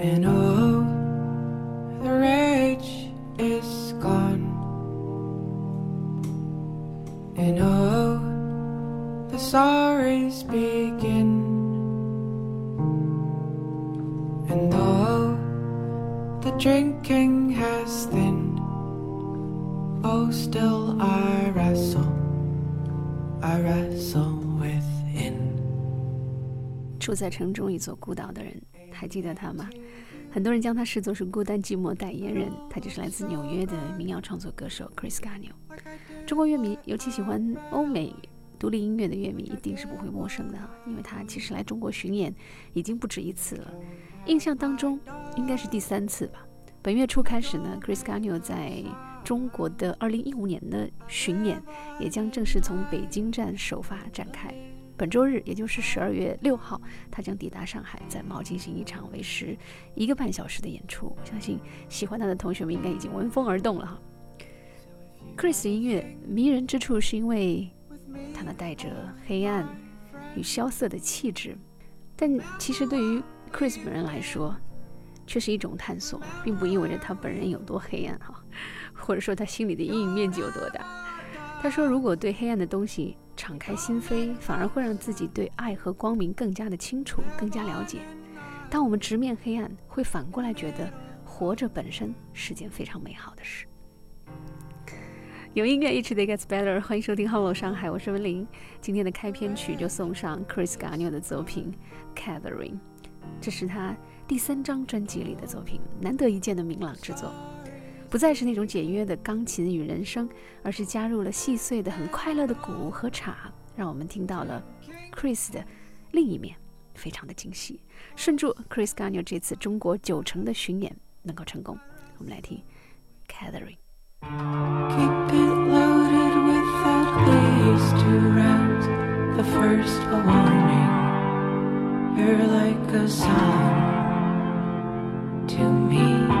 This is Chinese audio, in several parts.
And oh, the rage is gone. And oh, the sorries begin. And oh, the drinking has thinned. Oh, still I wrestle, I wrestle within. 住在城中一座孤岛的人， 还记得他吗？很多人将他视作是孤单寂寞代言人，他就是来自纽约的民谣创作歌手 Chris Garnio。中国乐迷，尤其喜欢欧美独立音乐的乐迷，一定是不会陌生的，因为他其实来中国巡演已经不止一次了，印象当中应该是第三次吧。本月初开始呢，Chris Garnio 在中国的2015年的巡演也将正式从北京站首发展开。本周日，也就是十二月六号，他将抵达上海，在猫进行一场为时一个半小时的演出。我相信喜欢他的同学们应该已经闻风而动了哈。Chris 音乐迷人之处是因为他那带着黑暗与萧瑟的气质，但其实对于 Chris 本人来说，却是一种探索，并不意味着他本人有多黑暗哈，或者说他心里的阴影面积有多大。他说，如果对黑暗的东西，敞开心扉，反而会让自己对爱和光明更加的清楚，更加了解。当我们直面黑暗，会反过来觉得活着本身是件非常美好的事。有音乐，一直 gets better。欢迎收听《Hello 上海》，我是文玲。今天的开篇曲就送上 Chris Garnio 的作品《Catherine》，这是他第三张专辑里的作品，难得一见的明朗之作。不再是那种简约的钢琴与人声，而是加入了细碎的、很快乐的鼓和镲，让我们听到了 Chris 的另一面，非常的惊喜。顺祝 Chris Garnio 这次中国九城的巡演能够成功。我们来听 Catherine。Keep it loaded with at least two rounds. The first a warning. You're like a song to me.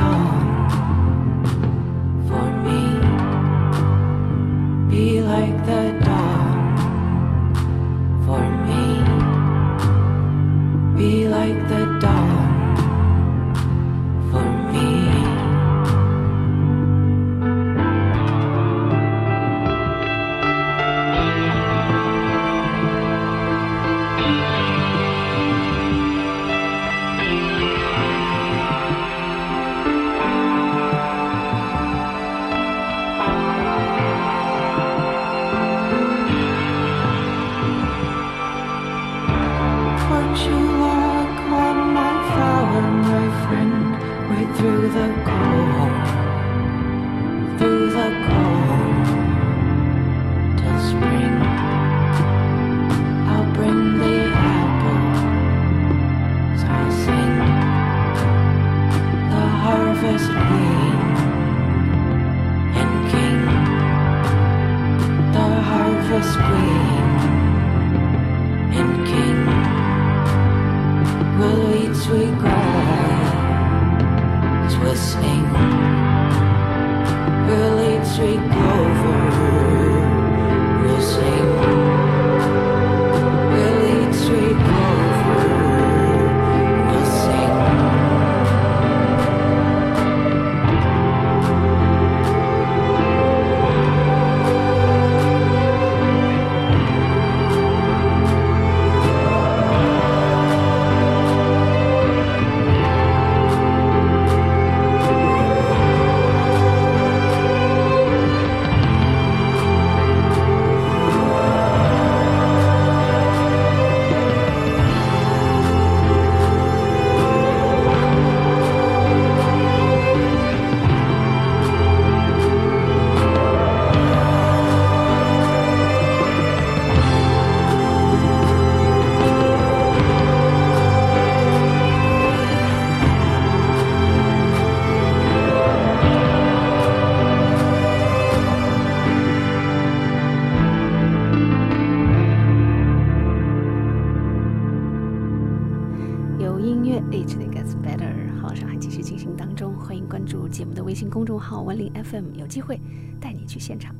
去现场。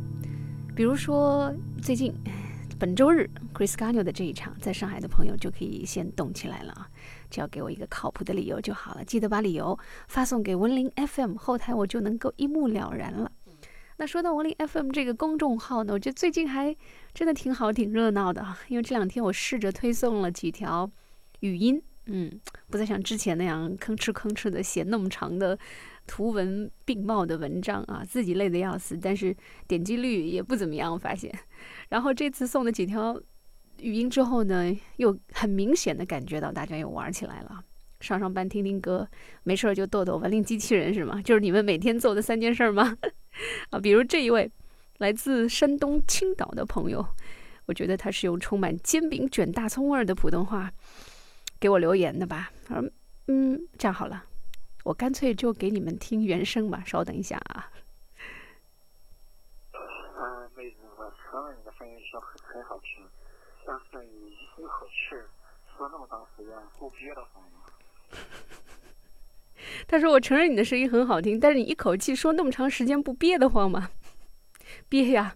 比如说最近本周日 Chris g a n o 的这一场，在上海的朋友就可以先动起来了啊！只要给我一个靠谱的理由就好了，记得把理由发送给文林 FM 后台，我就能够一目了然了。那说到文林 FM 这个公众号呢，我觉得最近还真的挺好、挺热闹的。因为这两天我试着推送了几条语音，嗯，不再像之前那样吭哧吭哧的写那么长的图文并茂的文章啊，自己累得要死，但是点击率也不怎么样，我发现。然后这次送的几条语音之后呢，又很明显的感觉到大家又玩起来了。上上班听听歌，没事儿就逗逗文林机器人是吗？就是你们每天做的三件事吗？啊，比如这一位来自山东青岛的朋友，我觉得他是用充满煎饼卷大葱味儿的普通话给我留言的吧？他说：“嗯，这样好了，我干脆就给你们听原声吧。稍等一下啊。”嗯，妹子，我承认你的声音是很很好听，但是你一口气说那么长时间不憋得慌吗。他说：“我承认你的声音很好听，但是你一口气说那么长时间不憋得慌吗？憋呀！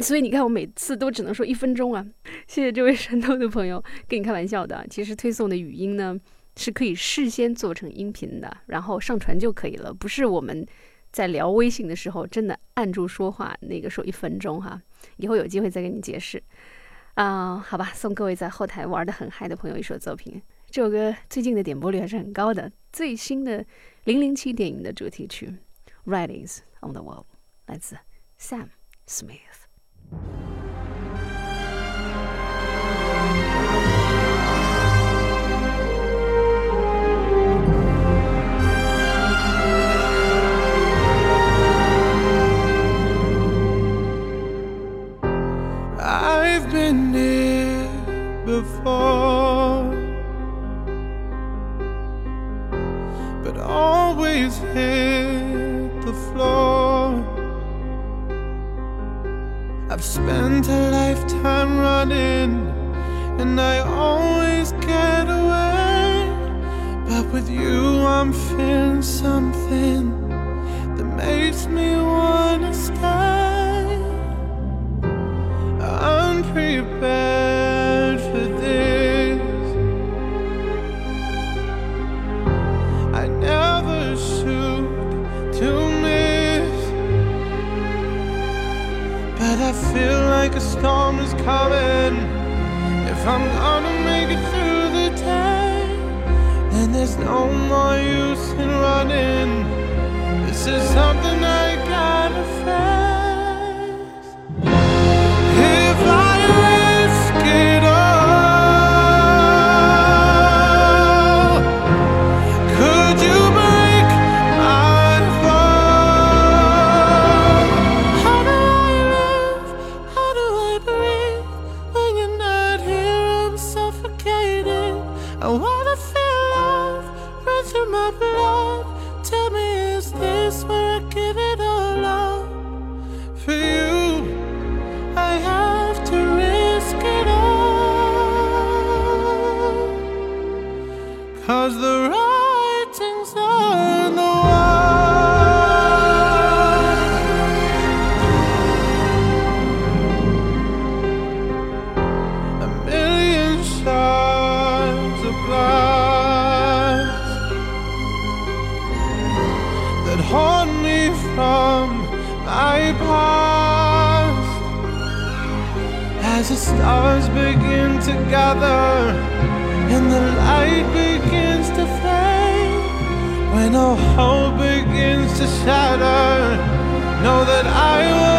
所以你看，我每次都只能说一分钟啊。谢谢这位山东的朋友，跟你开玩笑的。其实推送的语音呢是可以事先做成音频的，然后上传就可以了。不是我们在聊微信的时候真的按住说话那个说一分钟哈。以后有机会再跟你解释啊。好吧，送各位在后台玩的很嗨的朋友一首作品。”这首歌最近的点播率还是很高的，最新的《零零七》电影的主题曲《Writings on the Wall》来自 Sam Smith。Feel like a storm is coming. If I'm gonna make it through the day, then there's no more use in running. This is something I gotta face. Cause the writing's on the wall. A million shards of glass that haunt me from my past as the stars begin to gather all hope begins to shatter know that I won't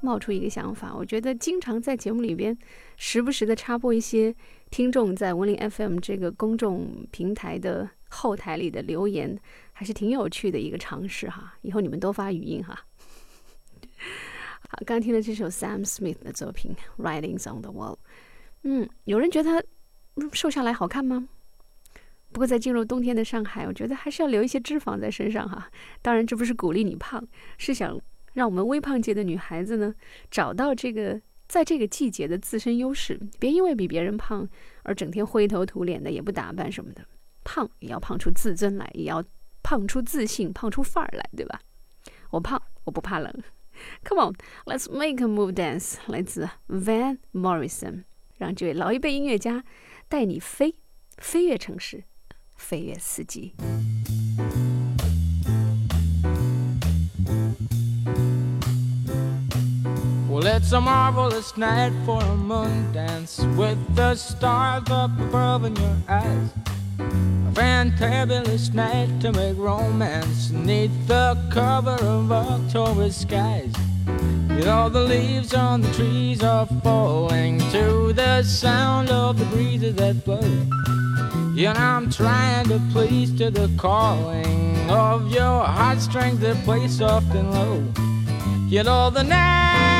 冒出一个想法，我觉得经常在节目里边时不时的插播一些听众在文林 FM 这个公众平台的后台里的留言，还是挺有趣的一个尝试哈。以后你们多发语音哈。好，刚听了这首 Sam Smith 的作品《Writings on the Wall》，嗯，有人觉得瘦下来好看吗？不过在进入冬天的上海，我觉得还是要留一些脂肪在身上哈。当然，这不是鼓励你胖，是想让我们微胖界的女孩子呢，找到这个在这个季节的自身优势，别因为比别人胖而整天灰头土脸的，也不打扮什么的。胖也要胖出自尊来，也要胖出自信，胖出范儿来，对吧？我胖，我不怕冷。Come on, let's make a move dance，来自 Van Morrison，让这位老一辈音乐家带你飞，飞越城市，飞越四季。Well, it's a marvelous night for a moon dance with the stars up above in your eyes. A fantabulous night to make romance neath the cover of October skies. You know, the leaves on the trees are falling to the sound of the breezes that blow. You know, I'm trying to please to the calling of your heartstrings that play soft and low. You know, the night's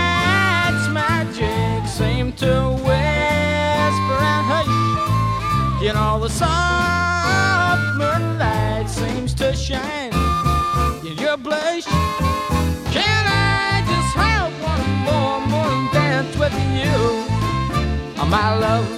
magic seem to whisper and hush. You know, the soft moonlight seems to shine in your blush. Can I just have one more moon dance with you, oh, my love?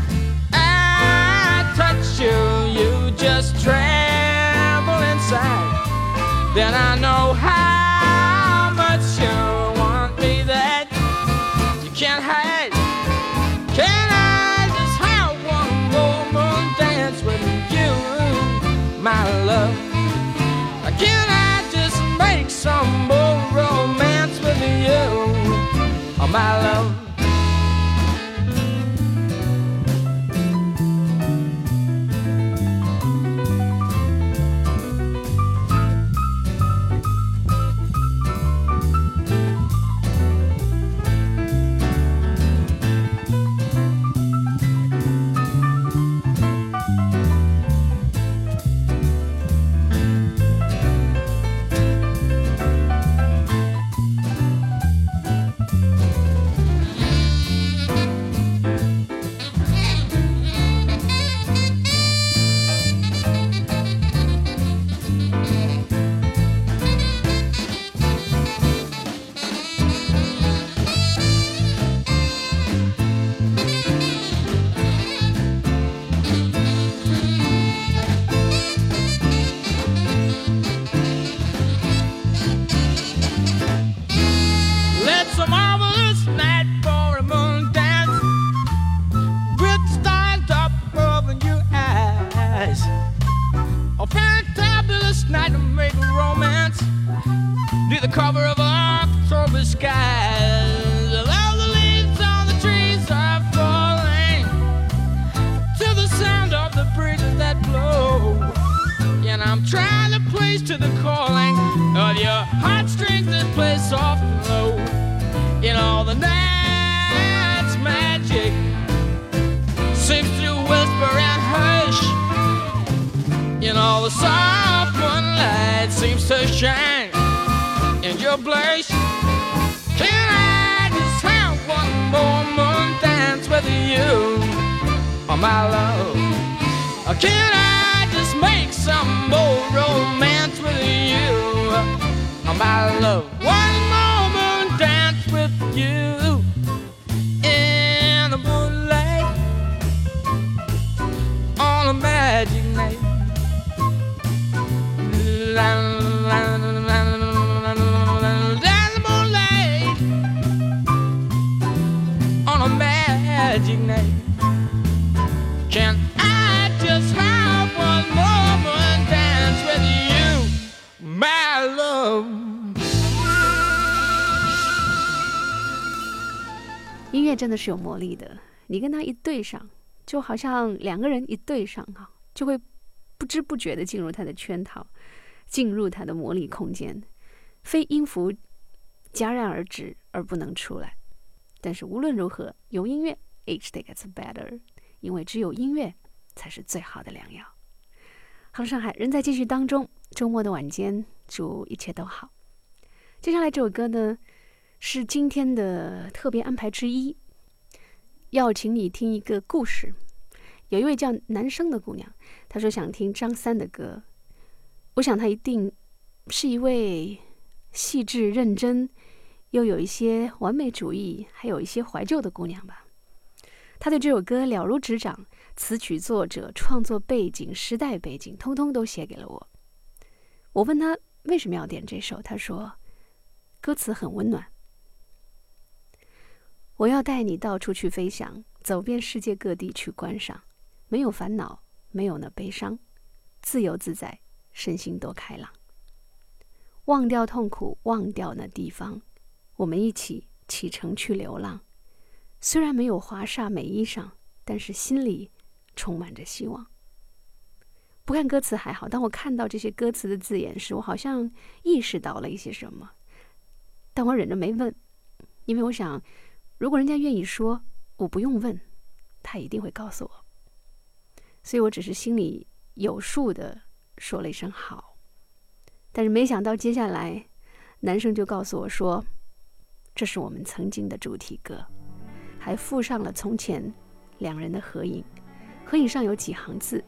shine in your blush. Can I just have one moment dance with you, oh my love? Can I just make some more romance with you, oh my love? One moment dance with you in the moonlight on a magic night. La, 真的是有魔力的，你跟他一对上，就好像两个人一对上哈，就会不知不觉的进入他的圈套，进入他的魔力空间，非音符戛然而止而不能出来。但是无论如何，有音乐，each day gets better，因为只有音乐才是最好的良药。好，上海人在继续当中，周末的晚间，祝一切都好。接下来这首歌呢？是今天的特别安排之一，要请你听一个故事。有一位叫男生的姑娘，她说想听张三的歌。我想她一定是一位细致认真，又有一些完美主义，还有一些怀旧的姑娘吧。她对这首歌了如指掌，词曲作者、创作背景、时代背景，通通都写给了我。我问她为什么要点这首，她说歌词很温暖。我要带你到处去飞翔，走遍世界各地去观赏，没有烦恼，没有那悲伤，自由自在，身心多开朗。忘掉痛苦，忘掉那地方，我们一起启程去流浪。虽然没有华厦美衣裳，但是心里充满着希望。不看歌词还好，当我看到这些歌词的字眼时，我好像意识到了一些什么，但我忍着没问，因为我想。如果人家愿意说，我不用问，他一定会告诉我。所以我只是心里有数的说了一声好。但是没想到接下来，男生就告诉我说，这是我们曾经的主题歌，还附上了从前两人的合影，合影上有几行字：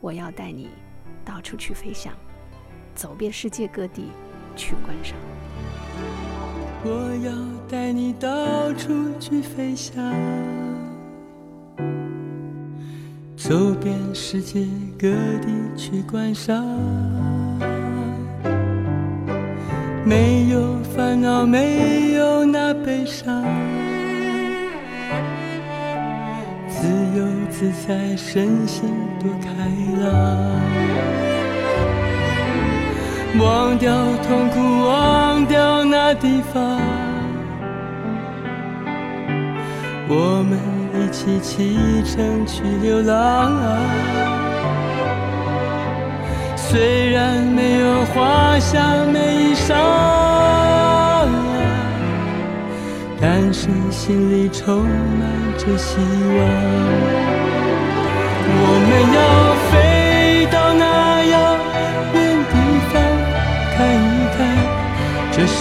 我要带你到处去飞翔，走遍世界各地去观赏。我要带你到处去飞翔，走遍世界各地去观赏。没有烦恼，没有那悲伤，自由自在，身心多开朗。忘掉痛苦，忘掉那地方，我们一起启程去流浪。虽然没有华厦美衣裳，但是心里充满着希望。我们要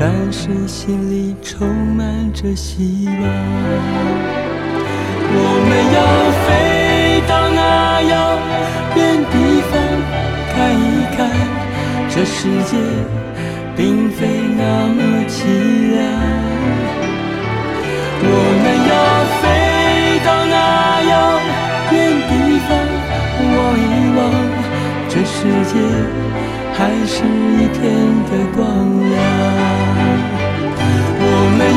但是心里充满着希望。我们要飞到那遥远地方看一看，这世界并非那么凄凉。我们要飞到那遥远地方望一望，这世界还是一片的光。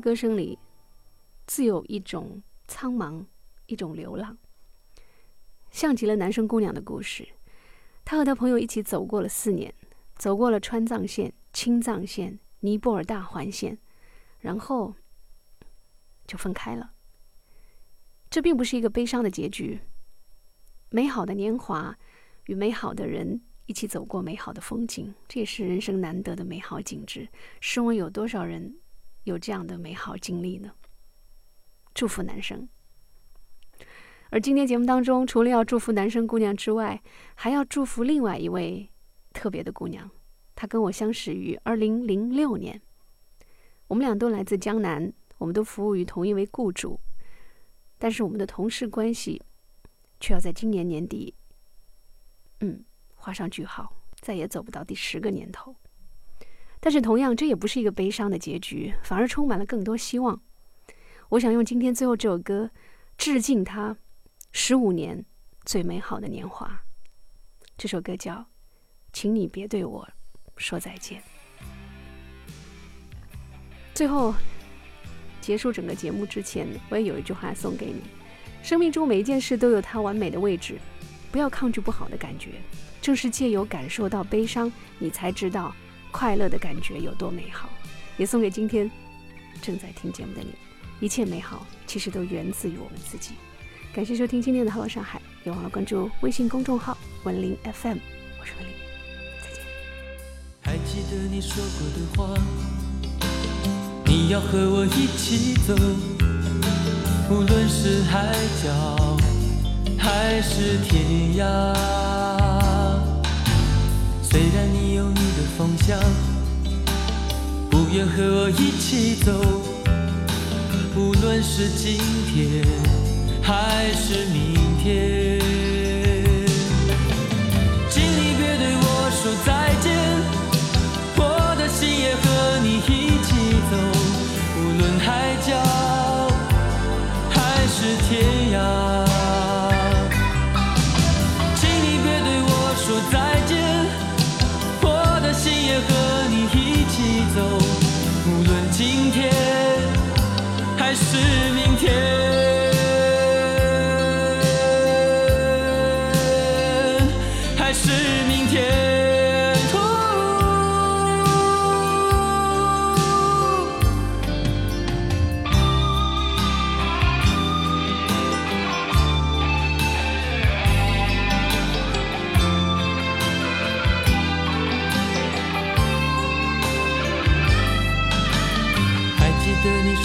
歌声里，自有一种苍茫，一种流浪，像极了男生姑娘的故事。他和他朋友一起走过了四年，走过了川藏线、青藏线、尼泊尔大环线，然后就分开了。这并不是一个悲伤的结局。美好的年华，与美好的人一起走过美好的风景，这也是人生难得的美好景致。试问有多少人？有这样的美好经历呢？祝福男生。而今天节目当中，除了要祝福男生姑娘之外，还要祝福另外一位特别的姑娘。她跟我相识于二零零六年，我们俩都来自江南，我们都服务于同一位雇主，但是我们的同事关系却要在今年年底，嗯，画上句号，再也走不到第十个年头。但是，同样，这也不是一个悲伤的结局，反而充满了更多希望。我想用今天最后这首歌，致敬他十五年最美好的年华。这首歌叫《请你别对我说再见》。最后，结束整个节目之前，我也有一句话送给你：生命中每一件事都有它完美的位置，不要抗拒不好的感觉。正是借由感受到悲伤，你才知道。快乐的感觉有多美好，也送给今天正在听节目的你。一切美好其实都源自于我们自己。感谢收听今天的《Hello 上海》，别忘了关注微信公众号“文林 FM”。我是文林，再见。还记得你说过的话，你要和我一起走，无论是海角还是天涯。虽然你有你的方向，不愿和我一起走。无论是今天还是明天，请你别对我说再见。我的心也和你一起走，无论海角还是天涯。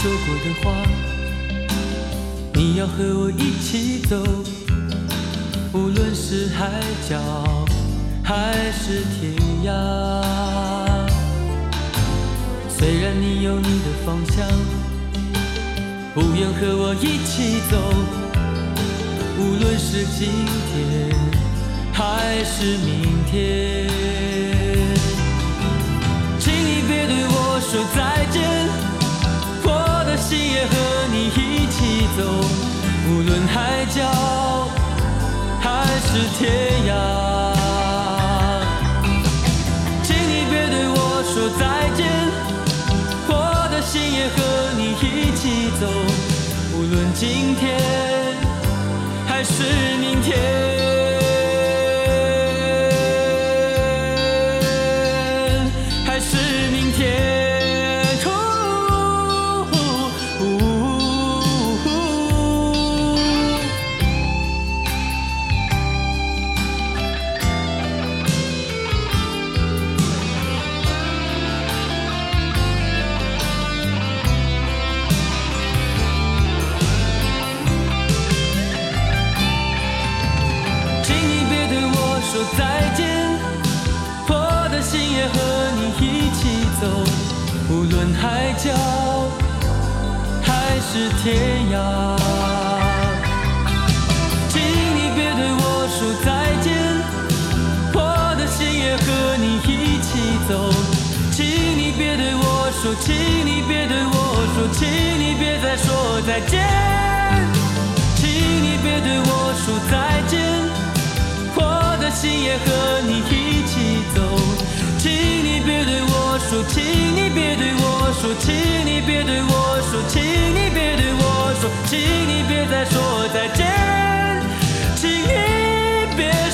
说过的话，你要和我一起走，无论是海角还是天涯。虽然你有你的方向，不愿和我一起走，无论是今天还是明天。请你别对我说再见，心也和你一起走，无论海角还是天涯。请你别对我说再见，我的心也和你一起走，无论今天还是明天。角还是天涯。请你别对我说再见，我的心也和你一起走。请你别对我说，请你别对我说，请你别再说再见。请你别对我说再见，我的心也和你一起走。请你别对我说请你别对我说，请你别对我说，请你别对我说，请你别再说再见，请你别。